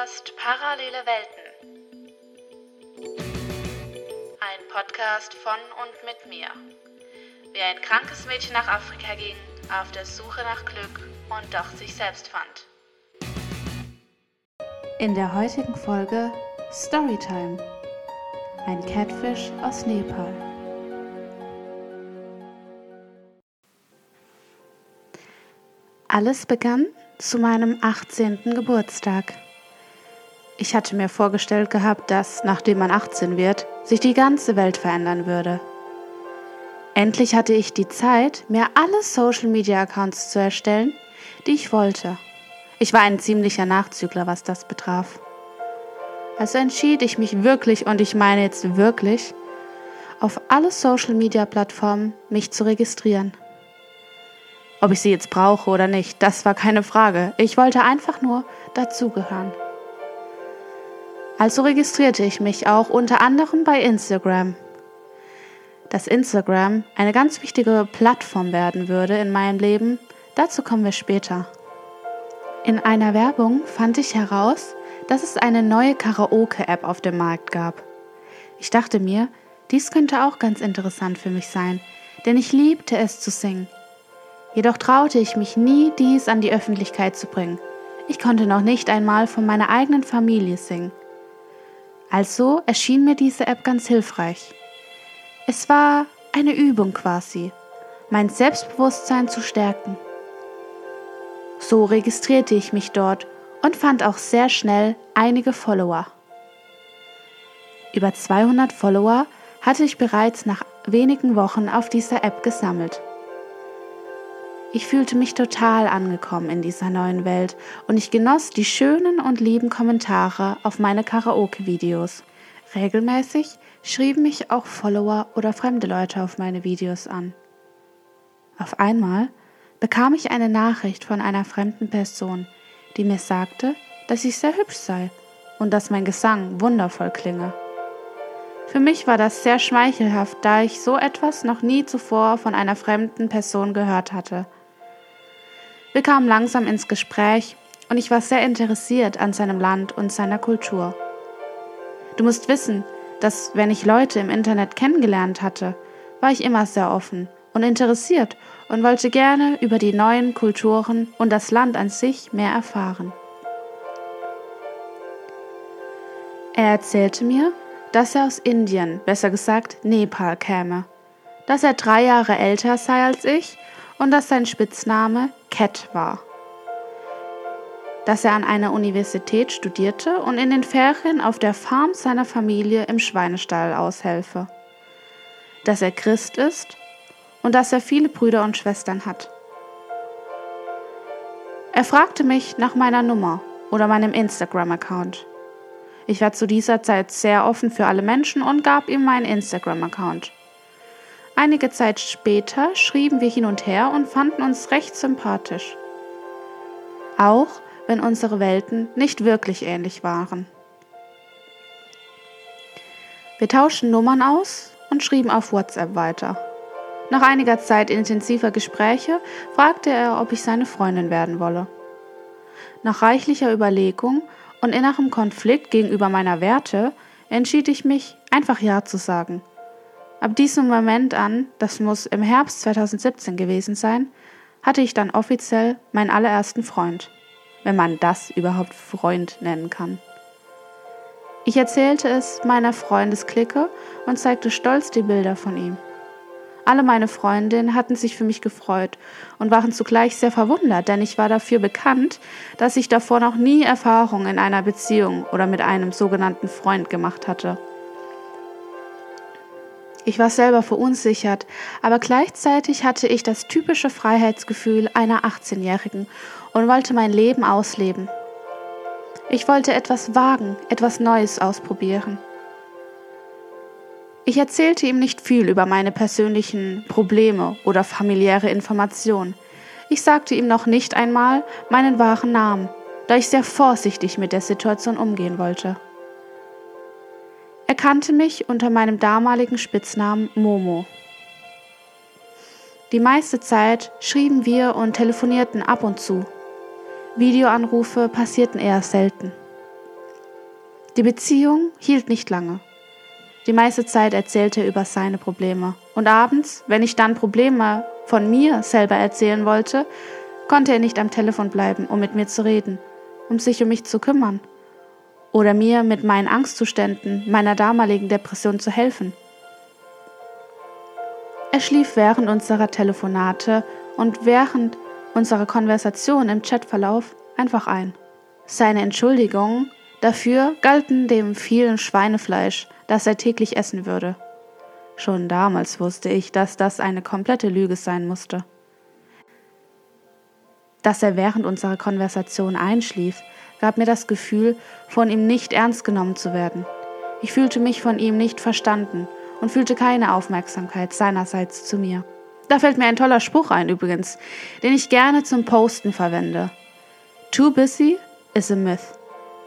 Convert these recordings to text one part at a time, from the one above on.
Podcast Parallele Welten. Ein Podcast von und mit mir. Wie ein krankes Mädchen nach Afrika ging, auf der Suche nach Glück und doch sich selbst fand. In der heutigen Folge Storytime. Ein Catfish aus Nepal. Alles begann zu meinem 18. Geburtstag. Ich hatte mir vorgestellt gehabt, dass, nachdem man 18 wird, sich die ganze Welt verändern würde. Endlich hatte ich die Zeit, mir alle Social-Media-Accounts zu erstellen, die ich wollte. Ich war ein ziemlicher Nachzügler, was das betraf. Also entschied ich mich wirklich, und ich meine jetzt wirklich, auf alle Social-Media-Plattformen mich zu registrieren. Ob ich sie jetzt brauche oder nicht, das war keine Frage. Ich wollte einfach nur dazugehören. Also registrierte ich mich auch unter anderem bei Instagram. Dass Instagram eine ganz wichtige Plattform werden würde in meinem Leben, dazu kommen wir später. In einer Werbung fand ich heraus, dass es eine neue Karaoke-App auf dem Markt gab. Ich dachte mir, dies könnte auch ganz interessant für mich sein, denn ich liebte es zu singen. Jedoch traute ich mich nie, dies an die Öffentlichkeit zu bringen. Ich konnte noch nicht einmal von meiner eigenen Familie singen. Also erschien mir diese App ganz hilfreich. Es war eine Übung quasi, mein Selbstbewusstsein zu stärken. So registrierte ich mich dort und fand auch sehr schnell einige Follower. Über 200 Follower hatte ich bereits nach wenigen Wochen auf dieser App gesammelt. Ich fühlte mich total angekommen in dieser neuen Welt und ich genoss die schönen und lieben Kommentare auf meine Karaoke-Videos. Regelmäßig schrieben mich auch Follower oder fremde Leute auf meine Videos an. Auf einmal bekam ich eine Nachricht von einer fremden Person, die mir sagte, dass ich sehr hübsch sei und dass mein Gesang wundervoll klinge. Für mich war das sehr schmeichelhaft, da ich so etwas noch nie zuvor von einer fremden Person gehört hatte. Wir kamen langsam ins Gespräch und ich war sehr interessiert an seinem Land und seiner Kultur. Du musst wissen, dass wenn ich Leute im Internet kennengelernt hatte, war ich immer sehr offen und interessiert und wollte gerne über die neuen Kulturen und das Land an sich mehr erfahren. Er erzählte mir, dass er aus Indien, besser gesagt Nepal käme, dass er drei Jahre älter sei als ich und dass sein Spitzname Cat war. Dass er an einer Universität studierte und in den Ferien auf der Farm seiner Familie im Schweinestall aushelfe. Dass er Christ ist und dass er viele Brüder und Schwestern hat. Er fragte mich nach meiner Nummer oder meinem Instagram-Account. Ich war zu dieser Zeit sehr offen für alle Menschen und gab ihm meinen Instagram-Account. Einige Zeit später schrieben wir hin und her und fanden uns recht sympathisch. Auch wenn unsere Welten nicht wirklich ähnlich waren. Wir tauschten Nummern aus und schrieben auf WhatsApp weiter. Nach einiger Zeit intensiver Gespräche fragte er, ob ich seine Freundin werden wolle. Nach reichlicher Überlegung und innerem Konflikt gegenüber meiner Werte entschied ich mich, einfach Ja zu sagen Ab diesem Moment an, das muss im Herbst 2017 gewesen sein, hatte ich dann offiziell meinen allerersten Freund, wenn man das überhaupt Freund nennen kann. Ich erzählte es meiner Freundesklicke und zeigte stolz die Bilder von ihm. Alle meine Freundinnen hatten sich für mich gefreut und waren zugleich sehr verwundert, denn ich war dafür bekannt, dass ich davor noch nie Erfahrung in einer Beziehung oder mit einem sogenannten Freund gemacht hatte. Ich war selber verunsichert, aber gleichzeitig hatte ich das typische Freiheitsgefühl einer 18-Jährigen und wollte mein Leben ausleben. Ich wollte etwas wagen, etwas Neues ausprobieren. Ich erzählte ihm nicht viel über meine persönlichen Probleme oder familiäre Informationen. Ich sagte ihm noch nicht einmal meinen wahren Namen, da ich sehr vorsichtig mit der Situation umgehen wollte. Er kannte mich unter meinem damaligen Spitznamen Momo. Die meiste Zeit schrieben wir und telefonierten ab und zu. Videoanrufe passierten eher selten. Die Beziehung hielt nicht lange. Die meiste Zeit erzählte er über seine Probleme. Und abends, wenn ich dann Probleme von mir selber erzählen wollte, konnte er nicht am Telefon bleiben, um mit mir zu reden, um sich um mich zu kümmern oder mir mit meinen Angstzuständen meiner damaligen Depression zu helfen. Er schlief während unserer Telefonate und während unserer Konversation im Chatverlauf einfach ein. Seine Entschuldigungen dafür galten dem vielen Schweinefleisch, das er täglich essen würde. Schon damals wusste ich, dass das eine komplette Lüge sein musste. Dass er während unserer Konversation einschlief, gab mir das Gefühl, von ihm nicht ernst genommen zu werden. Ich fühlte mich von ihm nicht verstanden und fühlte keine Aufmerksamkeit seinerseits zu mir. Da fällt mir ein toller Spruch ein übrigens, den ich gerne zum Posten verwende. Too busy is a myth.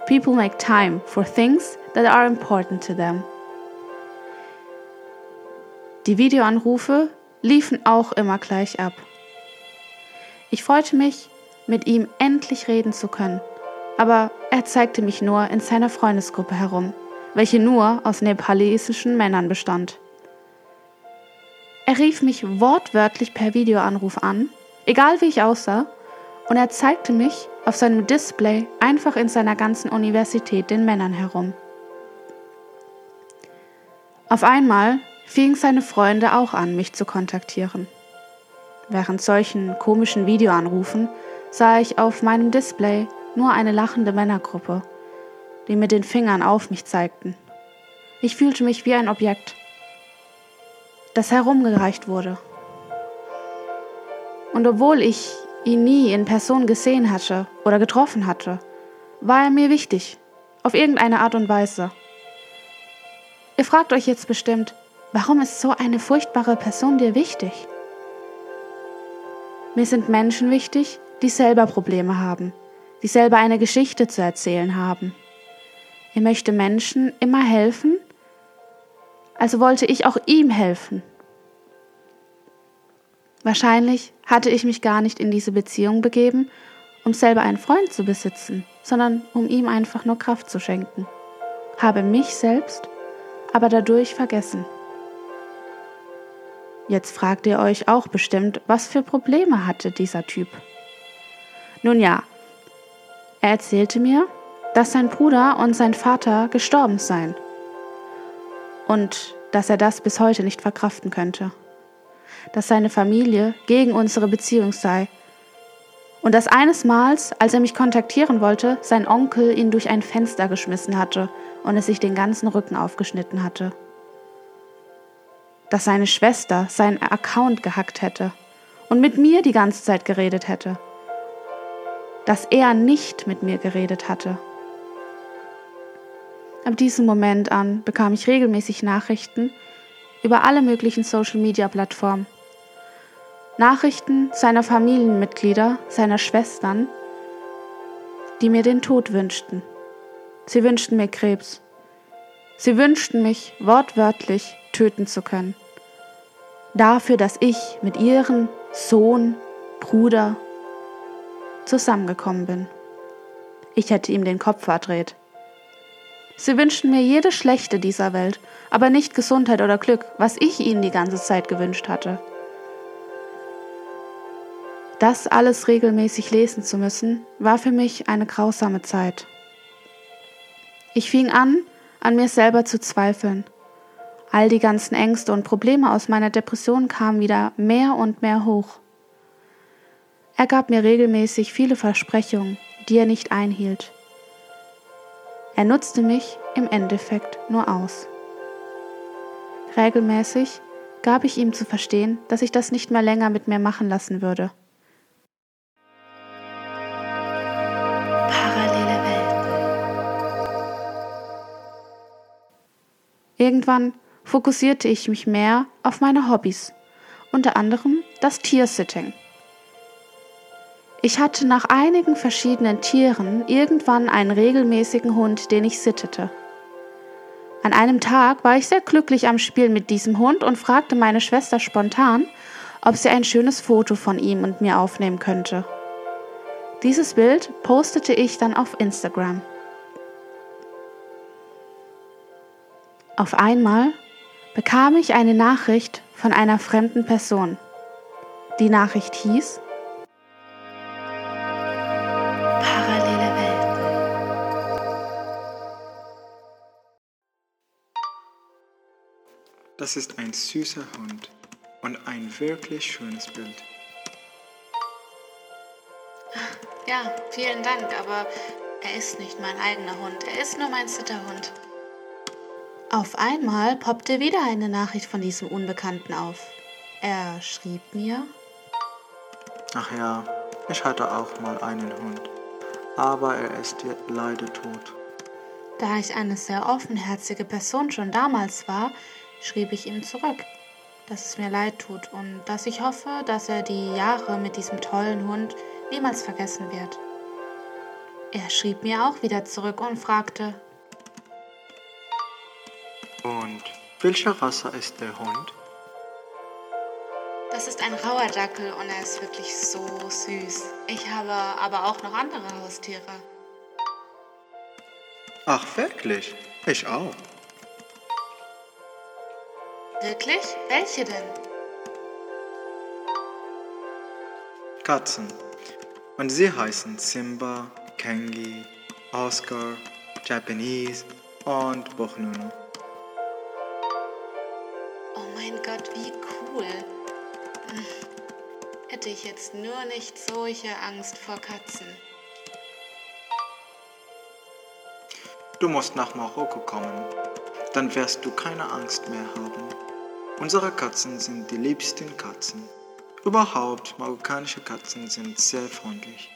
People make time for things that are important to them. Die Videoanrufe liefen auch immer gleich ab. Ich freute mich, mit ihm endlich reden zu können aber er zeigte mich nur in seiner Freundesgruppe herum, welche nur aus nepalesischen Männern bestand. Er rief mich wortwörtlich per Videoanruf an, egal wie ich aussah, und er zeigte mich auf seinem Display einfach in seiner ganzen Universität den Männern herum. Auf einmal fingen seine Freunde auch an, mich zu kontaktieren. Während solchen komischen Videoanrufen sah ich auf meinem Display nur eine lachende Männergruppe, die mit den Fingern auf mich zeigten. Ich fühlte mich wie ein Objekt, das herumgereicht wurde. Und obwohl ich ihn nie in Person gesehen hatte oder getroffen hatte, war er mir wichtig, auf irgendeine Art und Weise. Ihr fragt euch jetzt bestimmt, warum ist so eine furchtbare Person dir wichtig? Mir sind Menschen wichtig, die selber Probleme haben die selber eine Geschichte zu erzählen haben. Er möchte Menschen immer helfen, also wollte ich auch ihm helfen. Wahrscheinlich hatte ich mich gar nicht in diese Beziehung begeben, um selber einen Freund zu besitzen, sondern um ihm einfach nur Kraft zu schenken. Habe mich selbst aber dadurch vergessen. Jetzt fragt ihr euch auch bestimmt, was für Probleme hatte dieser Typ. Nun ja, er erzählte mir, dass sein Bruder und sein Vater gestorben seien und dass er das bis heute nicht verkraften könnte, dass seine Familie gegen unsere Beziehung sei und dass eines Mals, als er mich kontaktieren wollte, sein Onkel ihn durch ein Fenster geschmissen hatte und es sich den ganzen Rücken aufgeschnitten hatte. Dass seine Schwester seinen Account gehackt hätte und mit mir die ganze Zeit geredet hätte dass er nicht mit mir geredet hatte. Ab diesem Moment an bekam ich regelmäßig Nachrichten über alle möglichen Social-Media-Plattformen. Nachrichten seiner Familienmitglieder, seiner Schwestern, die mir den Tod wünschten. Sie wünschten mir Krebs. Sie wünschten mich wortwörtlich töten zu können. Dafür, dass ich mit ihrem Sohn, Bruder zusammengekommen bin. Ich hätte ihm den Kopf verdreht. Sie wünschten mir jede Schlechte dieser Welt, aber nicht Gesundheit oder Glück, was ich ihnen die ganze Zeit gewünscht hatte. Das alles regelmäßig lesen zu müssen, war für mich eine grausame Zeit. Ich fing an, an mir selber zu zweifeln. All die ganzen Ängste und Probleme aus meiner Depression kamen wieder mehr und mehr hoch. Er gab mir regelmäßig viele Versprechungen, die er nicht einhielt. Er nutzte mich im Endeffekt nur aus. Regelmäßig gab ich ihm zu verstehen, dass ich das nicht mehr länger mit mir machen lassen würde. Parallele Welten. Irgendwann fokussierte ich mich mehr auf meine Hobbys, unter anderem das Tiersitting. Ich hatte nach einigen verschiedenen Tieren irgendwann einen regelmäßigen Hund, den ich sittete. An einem Tag war ich sehr glücklich am Spielen mit diesem Hund und fragte meine Schwester spontan, ob sie ein schönes Foto von ihm und mir aufnehmen könnte. Dieses Bild postete ich dann auf Instagram. Auf einmal bekam ich eine Nachricht von einer fremden Person. Die Nachricht hieß Das ist ein süßer Hund und ein wirklich schönes Bild. Ja, vielen Dank, aber er ist nicht mein eigener Hund. Er ist nur mein Sitterhund. Auf einmal poppte wieder eine Nachricht von diesem Unbekannten auf. Er schrieb mir. Ach ja, ich hatte auch mal einen Hund, aber er ist leider tot. Da ich eine sehr offenherzige Person schon damals war, schrieb ich ihm zurück, dass es mir leid tut und dass ich hoffe, dass er die Jahre mit diesem tollen Hund niemals vergessen wird. Er schrieb mir auch wieder zurück und fragte, Und welche Rasse ist der Hund? Das ist ein rauer Dackel und er ist wirklich so süß. Ich habe aber auch noch andere Haustiere. Ach wirklich? Ich auch. Wirklich? Welche denn? Katzen. Und sie heißen Simba, Kengi, Oscar, Japanese und Bochnunu. Oh mein Gott, wie cool. Hm. Hätte ich jetzt nur nicht solche Angst vor Katzen. Du musst nach Marokko kommen. Dann wirst du keine Angst mehr haben. Unsere Katzen sind die liebsten Katzen. Überhaupt, marokkanische Katzen sind sehr freundlich.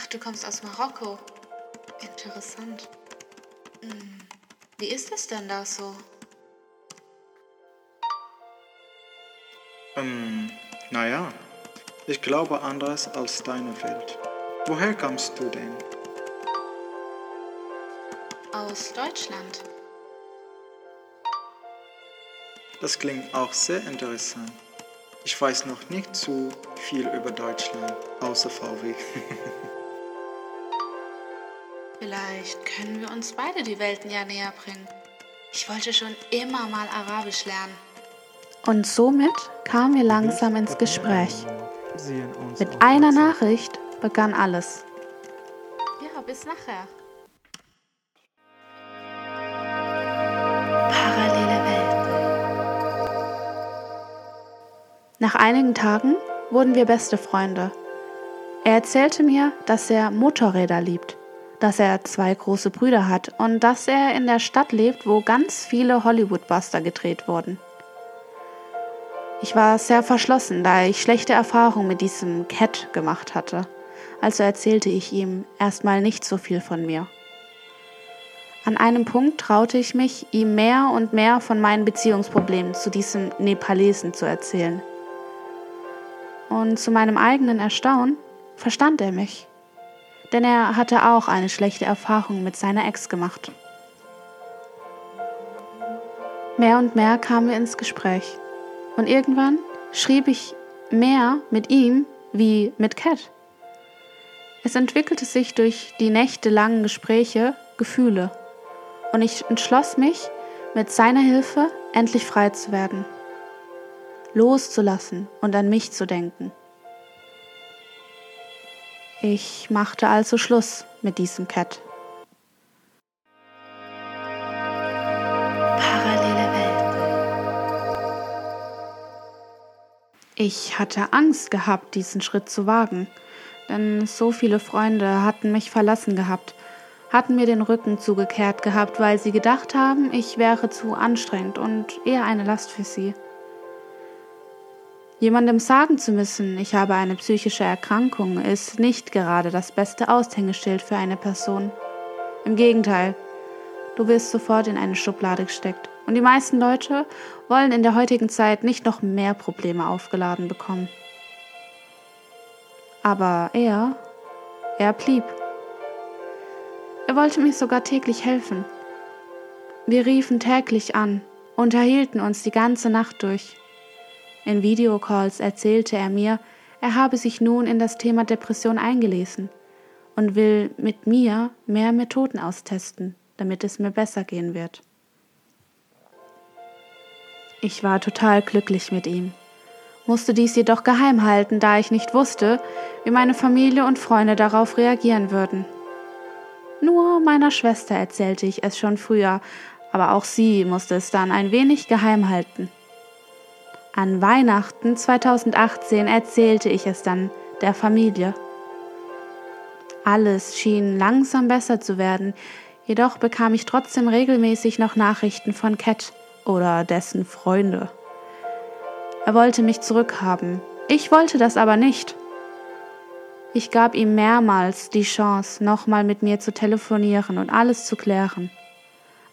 Ach, du kommst aus Marokko. Interessant. Hm. Wie ist es denn da so? Ähm, naja, ich glaube anders als deine Welt. Woher kommst du denn? Aus Deutschland. Das klingt auch sehr interessant. Ich weiß noch nicht zu viel über Deutschland, außer VW. Vielleicht können wir uns beide die Welten ja näher bringen. Ich wollte schon immer mal Arabisch lernen. Und somit kamen wir langsam ins Gespräch. Mit einer Nachricht begann alles. Ja, bis nachher. Parallele Nach einigen Tagen wurden wir beste Freunde. Er erzählte mir, dass er Motorräder liebt, dass er zwei große Brüder hat und dass er in der Stadt lebt, wo ganz viele Hollywood-Buster gedreht wurden. Ich war sehr verschlossen, da ich schlechte Erfahrungen mit diesem Cat gemacht hatte. Also erzählte ich ihm erstmal nicht so viel von mir. An einem Punkt traute ich mich, ihm mehr und mehr von meinen Beziehungsproblemen zu diesem Nepalesen zu erzählen. Und zu meinem eigenen Erstaunen verstand er mich. Denn er hatte auch eine schlechte Erfahrung mit seiner Ex gemacht. Mehr und mehr kamen wir ins Gespräch. Und irgendwann schrieb ich mehr mit ihm wie mit Cat. Es entwickelte sich durch die nächtelangen Gespräche Gefühle. Und ich entschloss mich, mit seiner Hilfe endlich frei zu werden. Loszulassen und an mich zu denken. Ich machte also Schluss mit diesem Cat. Parallele Welt. Ich hatte Angst gehabt, diesen Schritt zu wagen, denn so viele Freunde hatten mich verlassen gehabt, hatten mir den Rücken zugekehrt gehabt, weil sie gedacht haben, ich wäre zu anstrengend und eher eine Last für sie. Jemandem sagen zu müssen, ich habe eine psychische Erkrankung, ist nicht gerade das beste Aushängeschild für eine Person. Im Gegenteil, du wirst sofort in eine Schublade gesteckt. Und die meisten Leute wollen in der heutigen Zeit nicht noch mehr Probleme aufgeladen bekommen. Aber er, er blieb. Er wollte mir sogar täglich helfen. Wir riefen täglich an, unterhielten uns die ganze Nacht durch. In Videocalls erzählte er mir, er habe sich nun in das Thema Depression eingelesen und will mit mir mehr Methoden austesten, damit es mir besser gehen wird. Ich war total glücklich mit ihm, musste dies jedoch geheim halten, da ich nicht wusste, wie meine Familie und Freunde darauf reagieren würden. Nur meiner Schwester erzählte ich es schon früher, aber auch sie musste es dann ein wenig geheim halten. An Weihnachten 2018 erzählte ich es dann der Familie. Alles schien langsam besser zu werden, jedoch bekam ich trotzdem regelmäßig noch Nachrichten von Cat oder dessen Freunde. Er wollte mich zurückhaben. Ich wollte das aber nicht. Ich gab ihm mehrmals die Chance, nochmal mit mir zu telefonieren und alles zu klären.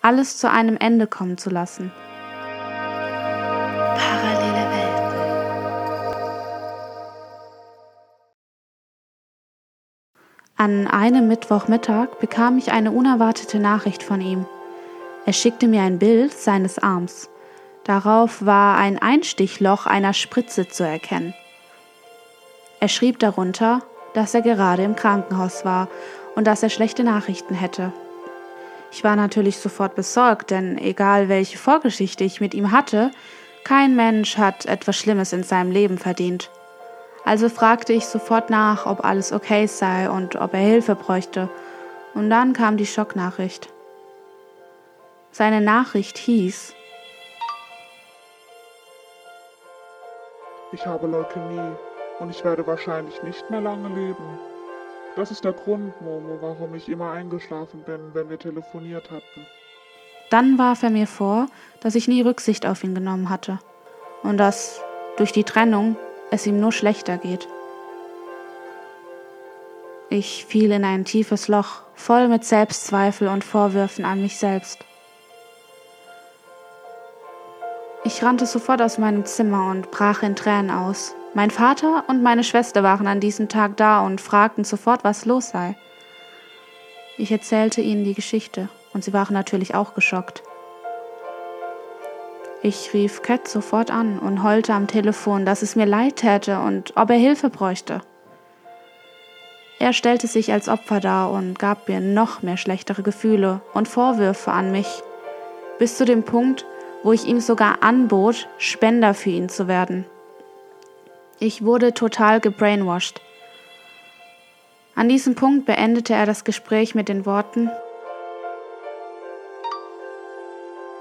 Alles zu einem Ende kommen zu lassen. An einem Mittwochmittag bekam ich eine unerwartete Nachricht von ihm. Er schickte mir ein Bild seines Arms. Darauf war ein Einstichloch einer Spritze zu erkennen. Er schrieb darunter, dass er gerade im Krankenhaus war und dass er schlechte Nachrichten hätte. Ich war natürlich sofort besorgt, denn egal welche Vorgeschichte ich mit ihm hatte, kein Mensch hat etwas Schlimmes in seinem Leben verdient. Also fragte ich sofort nach, ob alles okay sei und ob er Hilfe bräuchte. Und dann kam die Schocknachricht. Seine Nachricht hieß, Ich habe Leukämie und ich werde wahrscheinlich nicht mehr lange leben. Das ist der Grund, Momo, warum ich immer eingeschlafen bin, wenn wir telefoniert hatten. Dann warf er mir vor, dass ich nie Rücksicht auf ihn genommen hatte und dass durch die Trennung es ihm nur schlechter geht. Ich fiel in ein tiefes Loch, voll mit Selbstzweifel und Vorwürfen an mich selbst. Ich rannte sofort aus meinem Zimmer und brach in Tränen aus. Mein Vater und meine Schwester waren an diesem Tag da und fragten sofort, was los sei. Ich erzählte ihnen die Geschichte und sie waren natürlich auch geschockt. Ich rief Cat sofort an und heulte am Telefon, dass es mir leid täte und ob er Hilfe bräuchte. Er stellte sich als Opfer dar und gab mir noch mehr schlechtere Gefühle und Vorwürfe an mich, bis zu dem Punkt, wo ich ihm sogar anbot, Spender für ihn zu werden. Ich wurde total gebrainwashed. An diesem Punkt beendete er das Gespräch mit den Worten,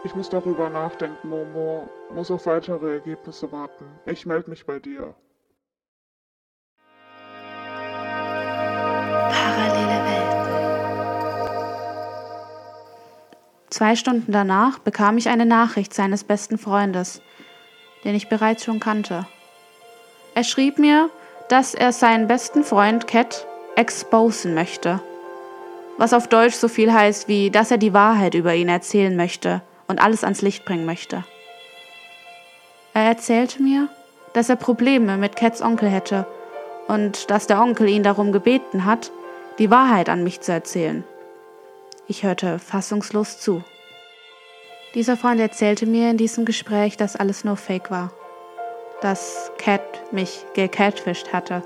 Ich muss darüber nachdenken, Momo, muss auf weitere Ergebnisse warten. Ich melde mich bei dir. Zwei Stunden danach bekam ich eine Nachricht seines besten Freundes, den ich bereits schon kannte. Er schrieb mir, dass er seinen besten Freund Cat exposen möchte, was auf Deutsch so viel heißt wie, dass er die Wahrheit über ihn erzählen möchte und alles ans Licht bringen möchte. Er erzählte mir, dass er Probleme mit Cats Onkel hätte und dass der Onkel ihn darum gebeten hat, die Wahrheit an mich zu erzählen. Ich hörte fassungslos zu. Dieser Freund erzählte mir in diesem Gespräch, dass alles nur Fake war, dass Cat mich gecatfischt hatte.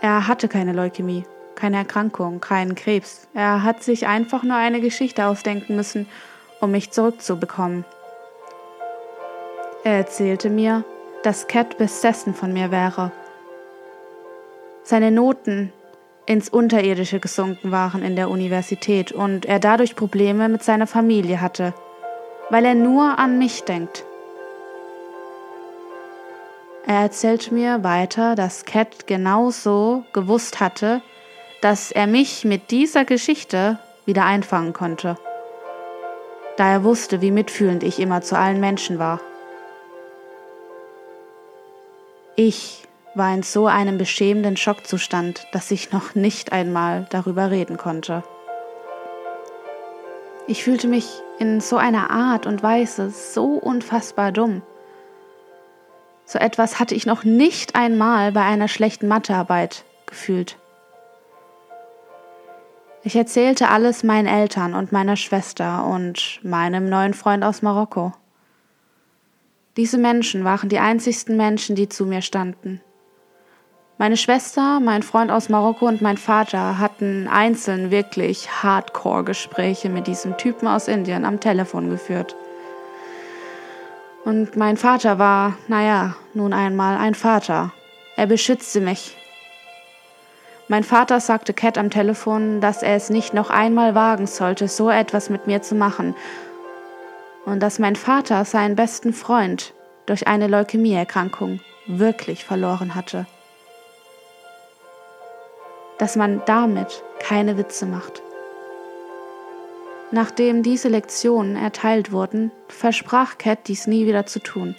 Er hatte keine Leukämie, keine Erkrankung, keinen Krebs. Er hat sich einfach nur eine Geschichte ausdenken müssen, um mich zurückzubekommen. Er erzählte mir, dass Cat besessen von mir wäre. Seine Noten ins Unterirdische gesunken waren in der Universität und er dadurch Probleme mit seiner Familie hatte, weil er nur an mich denkt. Er erzählte mir weiter, dass Cat genauso gewusst hatte, dass er mich mit dieser Geschichte wieder einfangen konnte, da er wusste, wie mitfühlend ich immer zu allen Menschen war. Ich war in so einem beschämenden Schockzustand, dass ich noch nicht einmal darüber reden konnte. Ich fühlte mich in so einer Art und Weise so unfassbar dumm. So etwas hatte ich noch nicht einmal bei einer schlechten Mathearbeit gefühlt. Ich erzählte alles meinen Eltern und meiner Schwester und meinem neuen Freund aus Marokko. Diese Menschen waren die einzigsten Menschen, die zu mir standen. Meine Schwester, mein Freund aus Marokko und mein Vater hatten einzeln wirklich Hardcore-Gespräche mit diesem Typen aus Indien am Telefon geführt. Und mein Vater war, naja, nun einmal ein Vater. Er beschützte mich. Mein Vater sagte Cat am Telefon, dass er es nicht noch einmal wagen sollte, so etwas mit mir zu machen. Und dass mein Vater seinen besten Freund durch eine Leukämieerkrankung wirklich verloren hatte. Dass man damit keine Witze macht. Nachdem diese Lektionen erteilt wurden, versprach Cat dies nie wieder zu tun,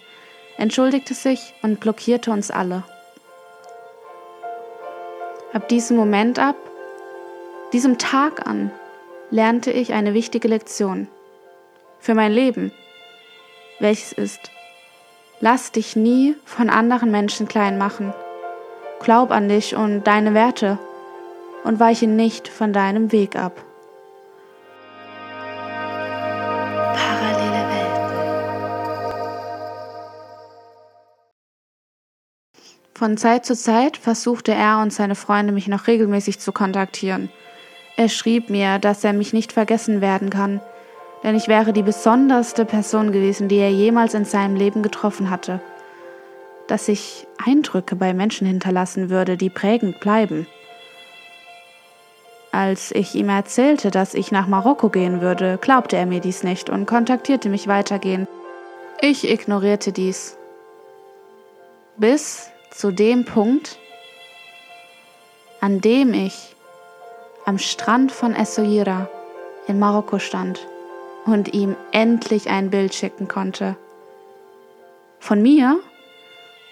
entschuldigte sich und blockierte uns alle. Ab diesem Moment ab, diesem Tag an, lernte ich eine wichtige Lektion für mein Leben, welches ist, lass dich nie von anderen Menschen klein machen, glaub an dich und deine Werte und weiche nicht von deinem Weg ab. Von Zeit zu Zeit versuchte er und seine Freunde mich noch regelmäßig zu kontaktieren. Er schrieb mir, dass er mich nicht vergessen werden kann, denn ich wäre die besonderste Person gewesen, die er jemals in seinem Leben getroffen hatte. Dass ich Eindrücke bei Menschen hinterlassen würde, die prägend bleiben. Als ich ihm erzählte, dass ich nach Marokko gehen würde, glaubte er mir dies nicht und kontaktierte mich weitergehend. Ich ignorierte dies. Bis zu dem Punkt, an dem ich am Strand von Essaouira in Marokko stand und ihm endlich ein Bild schicken konnte. Von mir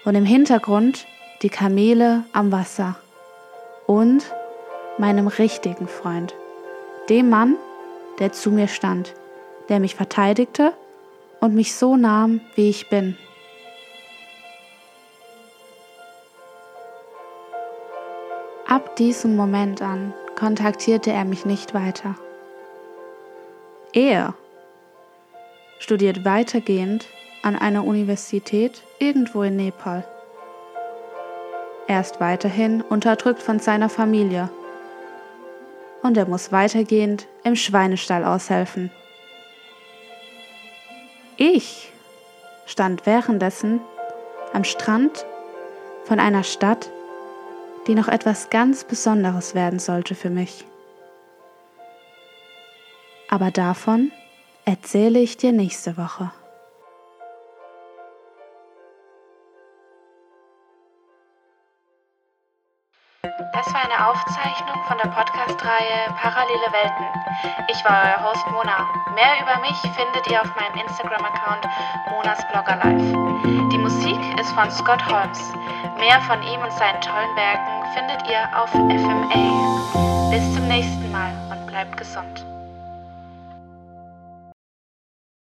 und im Hintergrund die Kamele am Wasser und meinem richtigen Freund, dem Mann, der zu mir stand, der mich verteidigte und mich so nahm, wie ich bin. Ab diesem Moment an kontaktierte er mich nicht weiter. Er studiert weitergehend an einer Universität irgendwo in Nepal. Er ist weiterhin unterdrückt von seiner Familie und er muss weitergehend im Schweinestall aushelfen. Ich stand währenddessen am Strand von einer Stadt, die noch etwas ganz Besonderes werden sollte für mich. Aber davon erzähle ich dir nächste Woche. Aufzeichnung von der Podcast-Reihe Parallele Welten. Ich war euer Host Mona. Mehr über mich findet ihr auf meinem Instagram-Account Monas Blogger Live. Die Musik ist von Scott Holmes. Mehr von ihm und seinen tollen Werken findet ihr auf FMA. Bis zum nächsten Mal und bleibt gesund.